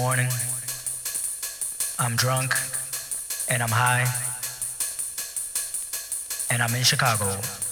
6:15 in the morning. I'm drunk and I'm high and I'm in Chicago.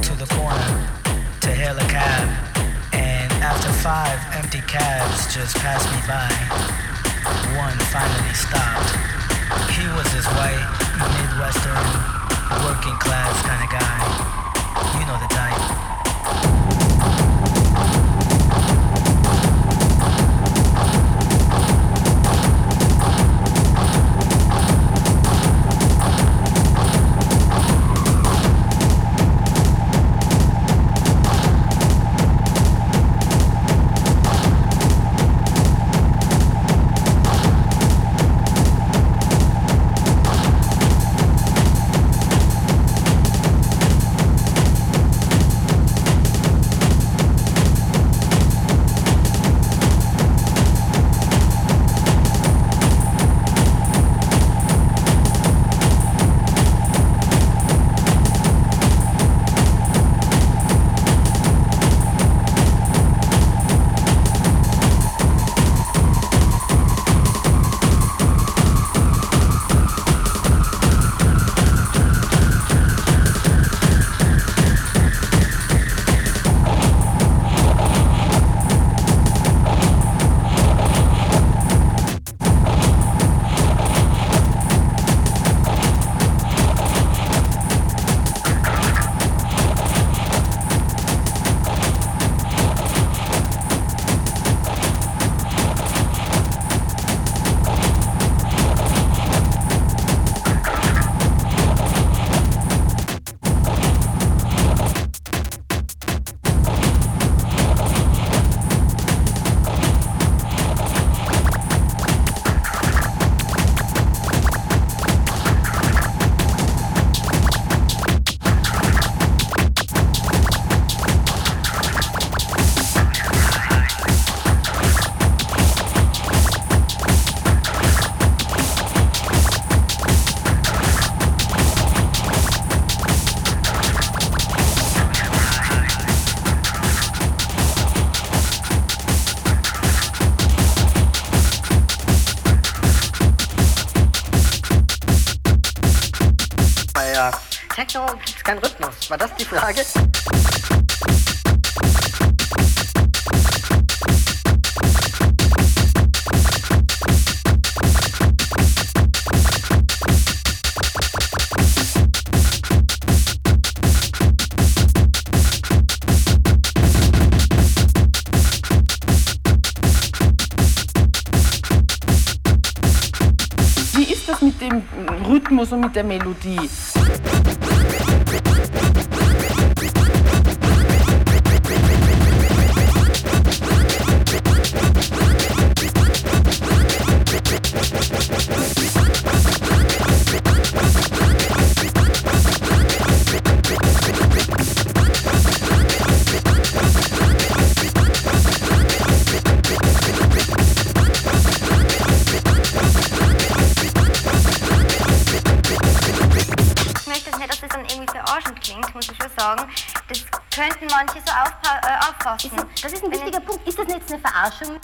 to the corner to hail a cab, and after five empty cabs just passed me by, one finally stopped. He was this white, Midwestern, working class kind of guy. You know the type. Frage? Rhythmus und mit der Melodie? Das ist ein wichtiger Punkt. Ist das jetzt eine Verarschung?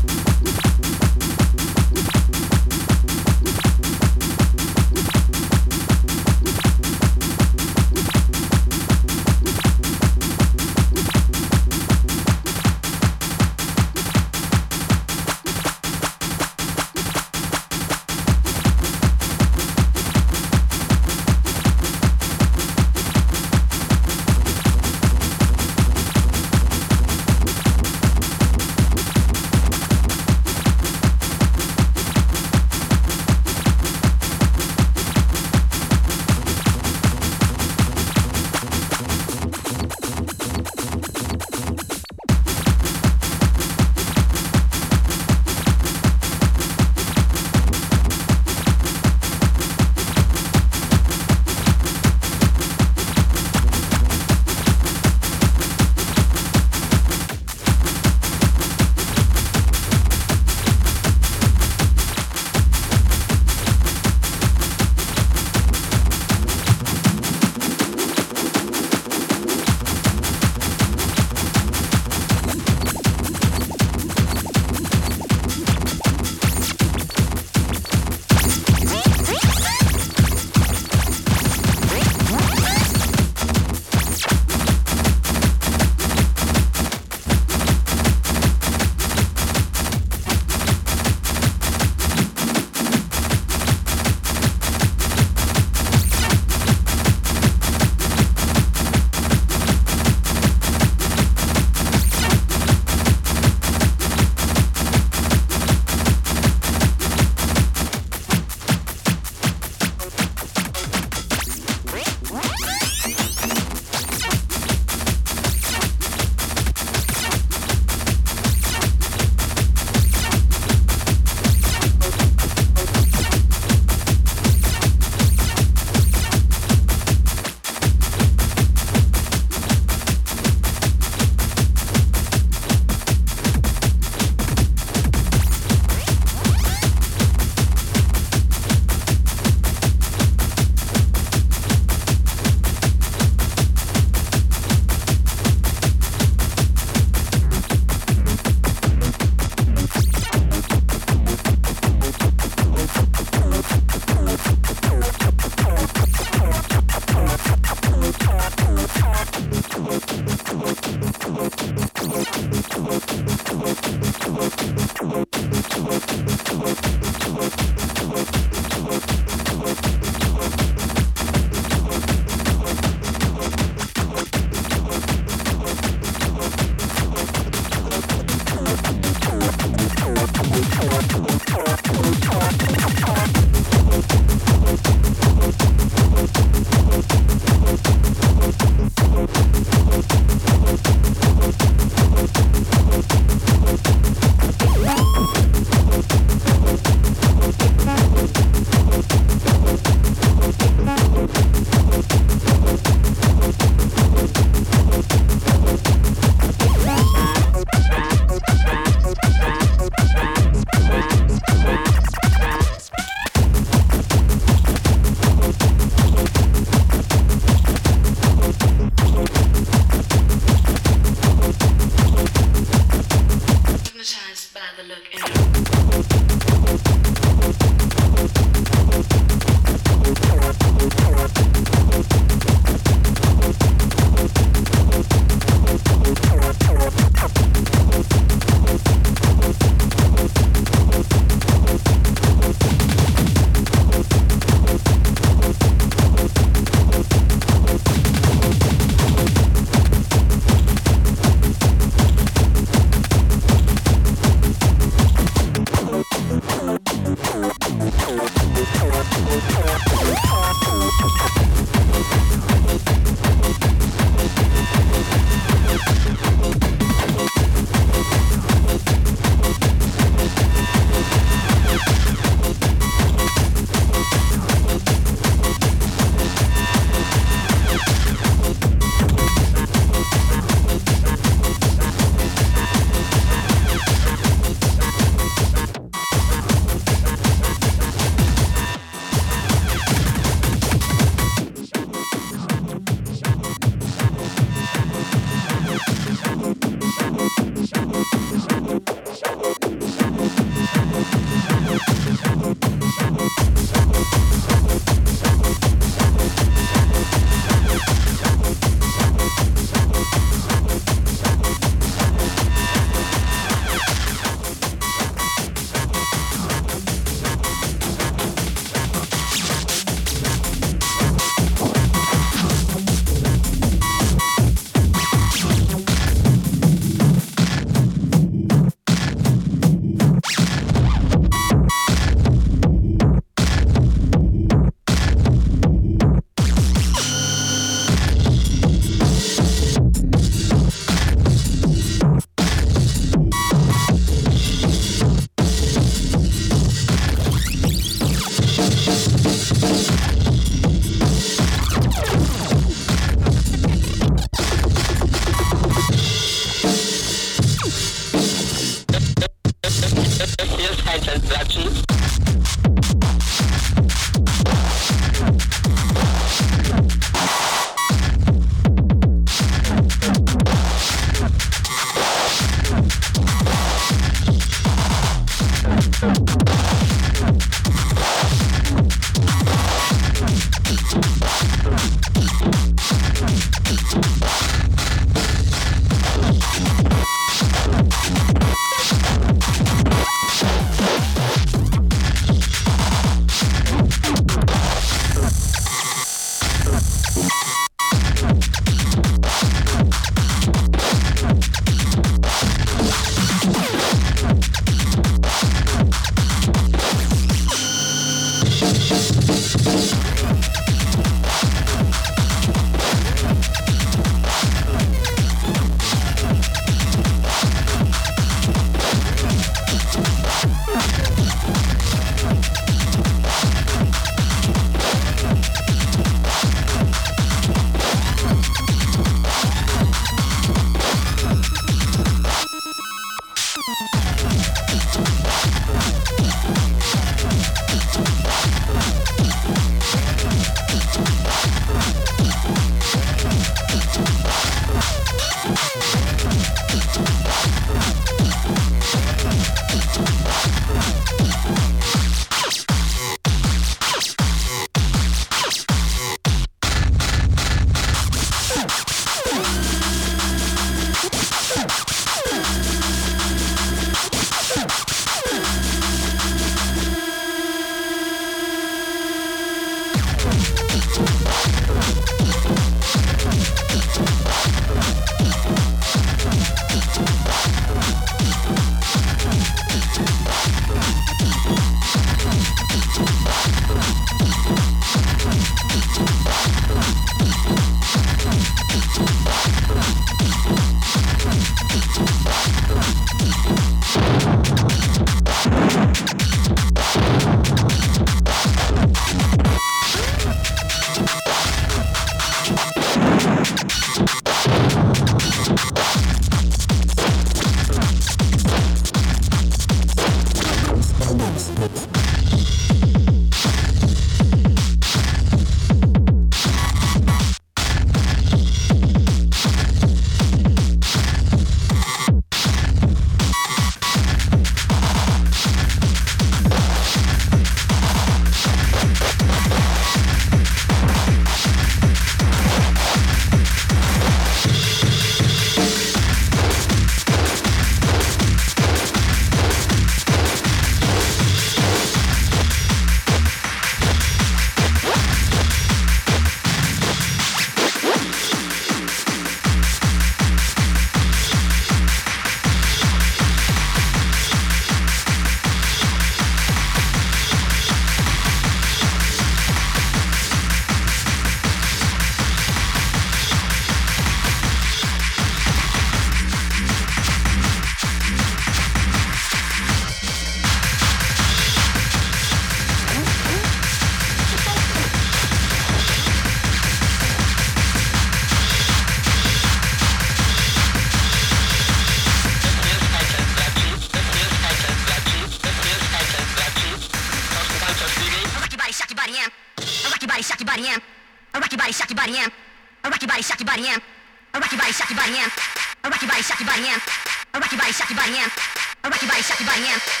спасибо, нет.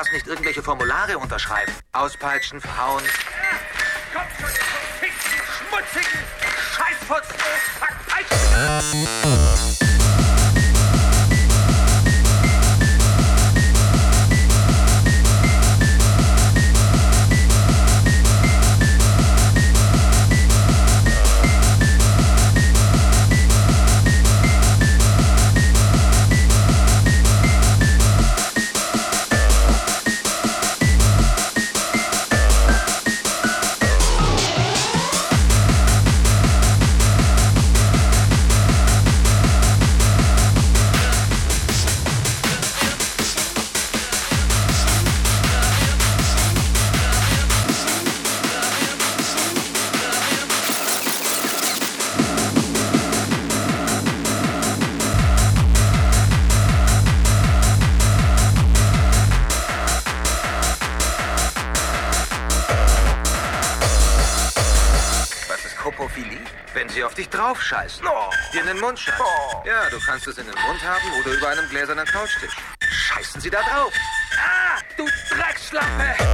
Blasenlass nicht irgendwelche Formulare unterschreiben. Auspeitschen, verhauen. Komm schon, ihr verfickten, schmutzigen Scheißfotzen! Verpeitschen! dir in den Mund scheißen. Oh. Ja, du kannst es in den Mund haben oder über einem gläsernen Couchtisch. Scheißen Sie da drauf. Ah, du Dreckschlampe!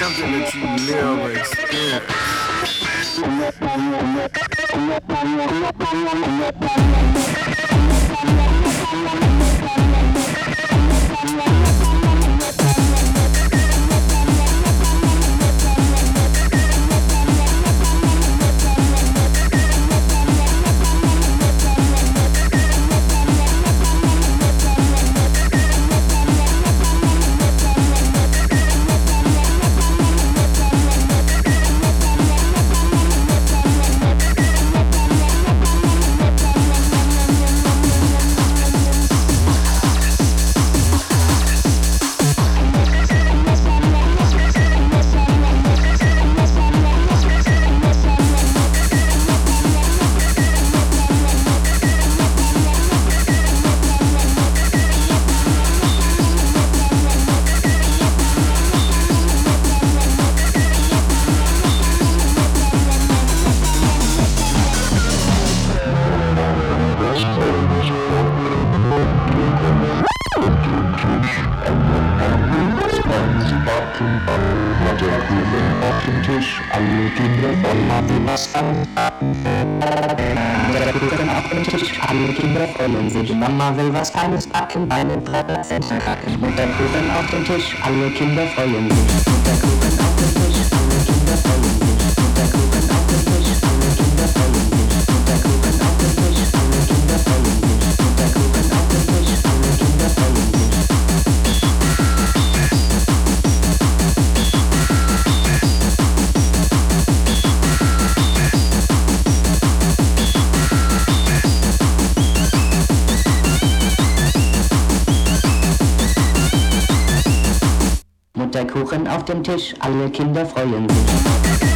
Something that you live or experience. Mama will was Feines backen, Beine Bretter sind verkacken. Mutterkuchen auf dem Tisch, alle Kinder freuen sich. Mutterkuchen auf dem Tisch, dem Tisch, alle Kinder freuen sich.